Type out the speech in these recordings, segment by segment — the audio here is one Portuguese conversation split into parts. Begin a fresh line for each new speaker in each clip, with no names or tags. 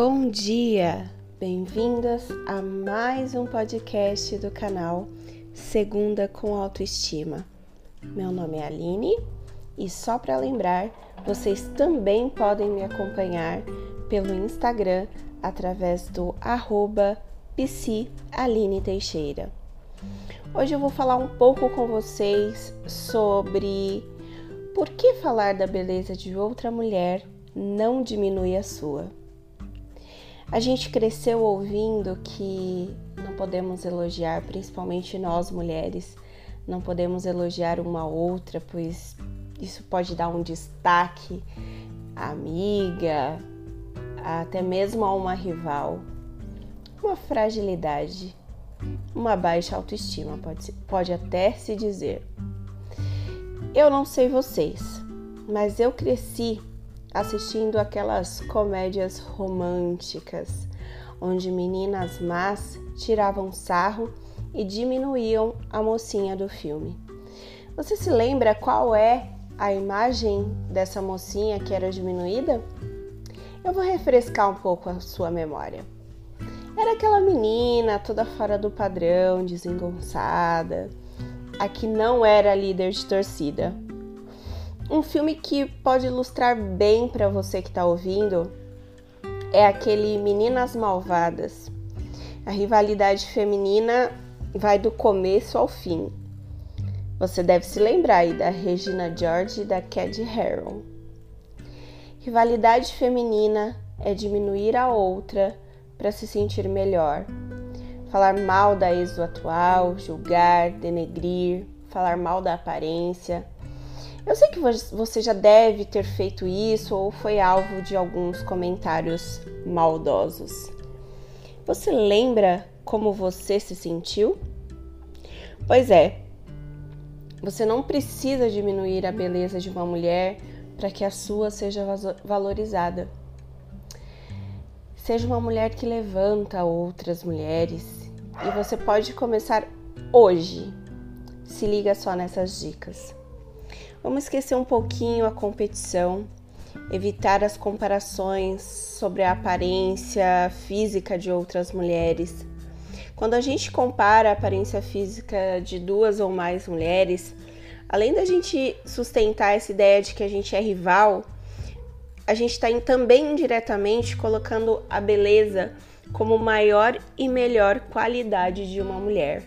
Bom dia! Bem-vindas a mais um podcast do canal Segunda com Autoestima. Meu nome é Aline e só para lembrar, vocês também podem me acompanhar pelo Instagram através do arroba Teixeira. Hoje eu vou falar um pouco com vocês sobre por que falar da beleza de outra mulher não diminui a sua. A gente cresceu ouvindo que não podemos elogiar, principalmente nós mulheres, não podemos elogiar uma outra, pois isso pode dar um destaque à amiga, até mesmo a uma rival, uma fragilidade, uma baixa autoestima, pode, pode até se dizer. Eu não sei vocês, mas eu cresci assistindo aquelas comédias românticas, onde meninas más tiravam sarro e diminuíam a mocinha do filme. Você se lembra qual é a imagem dessa mocinha que era diminuída? Eu vou refrescar um pouco a sua memória. Era aquela menina toda fora do padrão, desengonçada, a que não era líder de torcida, um filme que pode ilustrar bem para você que está ouvindo é aquele Meninas Malvadas. A rivalidade feminina vai do começo ao fim. Você deve se lembrar aí da Regina George e da Cad Harrow. Rivalidade feminina é diminuir a outra para se sentir melhor. Falar mal da ex atual, julgar, denegrir, falar mal da aparência eu sei que você já deve ter feito isso ou foi alvo de alguns comentários maldosos. Você lembra como você se sentiu? Pois é, você não precisa diminuir a beleza de uma mulher para que a sua seja valorizada. Seja uma mulher que levanta outras mulheres e você pode começar hoje. Se liga só nessas dicas. Vamos esquecer um pouquinho a competição, evitar as comparações sobre a aparência física de outras mulheres. Quando a gente compara a aparência física de duas ou mais mulheres, além da gente sustentar essa ideia de que a gente é rival, a gente está também indiretamente colocando a beleza como maior e melhor qualidade de uma mulher.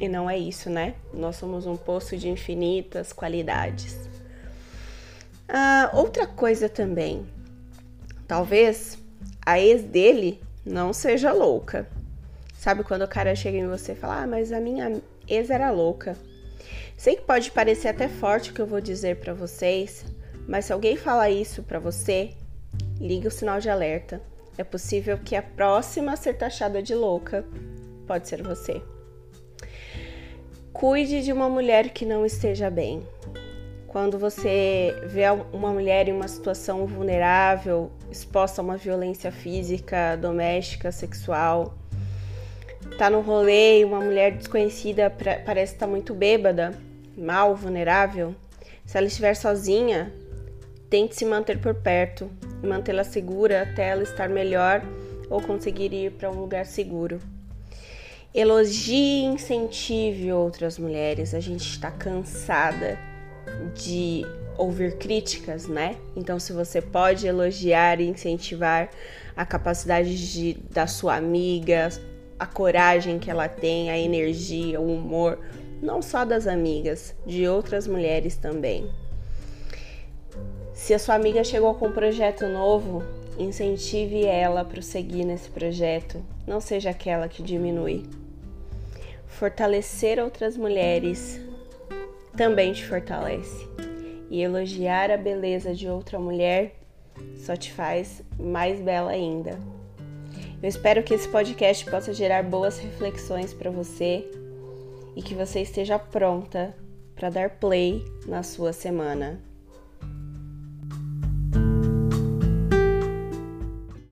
E não é isso, né? Nós somos um poço de infinitas qualidades. Ah, outra coisa também, talvez a ex dele não seja louca. Sabe quando o cara chega em você e fala: Ah, mas a minha ex era louca. Sei que pode parecer até forte o que eu vou dizer para vocês, mas se alguém falar isso para você, liga o sinal de alerta. É possível que a próxima a ser taxada de louca pode ser você. Cuide de uma mulher que não esteja bem. Quando você vê uma mulher em uma situação vulnerável, exposta a uma violência física, doméstica, sexual, tá no rolê e uma mulher desconhecida parece estar tá muito bêbada, mal, vulnerável, se ela estiver sozinha, tente se manter por perto e mantê-la segura até ela estar melhor ou conseguir ir para um lugar seguro. Elogie e incentive outras mulheres. A gente está cansada de ouvir críticas, né? Então, se você pode elogiar e incentivar a capacidade de, da sua amiga, a coragem que ela tem, a energia, o humor, não só das amigas, de outras mulheres também. Se a sua amiga chegou com um projeto novo, incentive ela a prosseguir nesse projeto, não seja aquela que diminui fortalecer outras mulheres também te fortalece. E elogiar a beleza de outra mulher só te faz mais bela ainda. Eu espero que esse podcast possa gerar boas reflexões para você e que você esteja pronta para dar play na sua semana.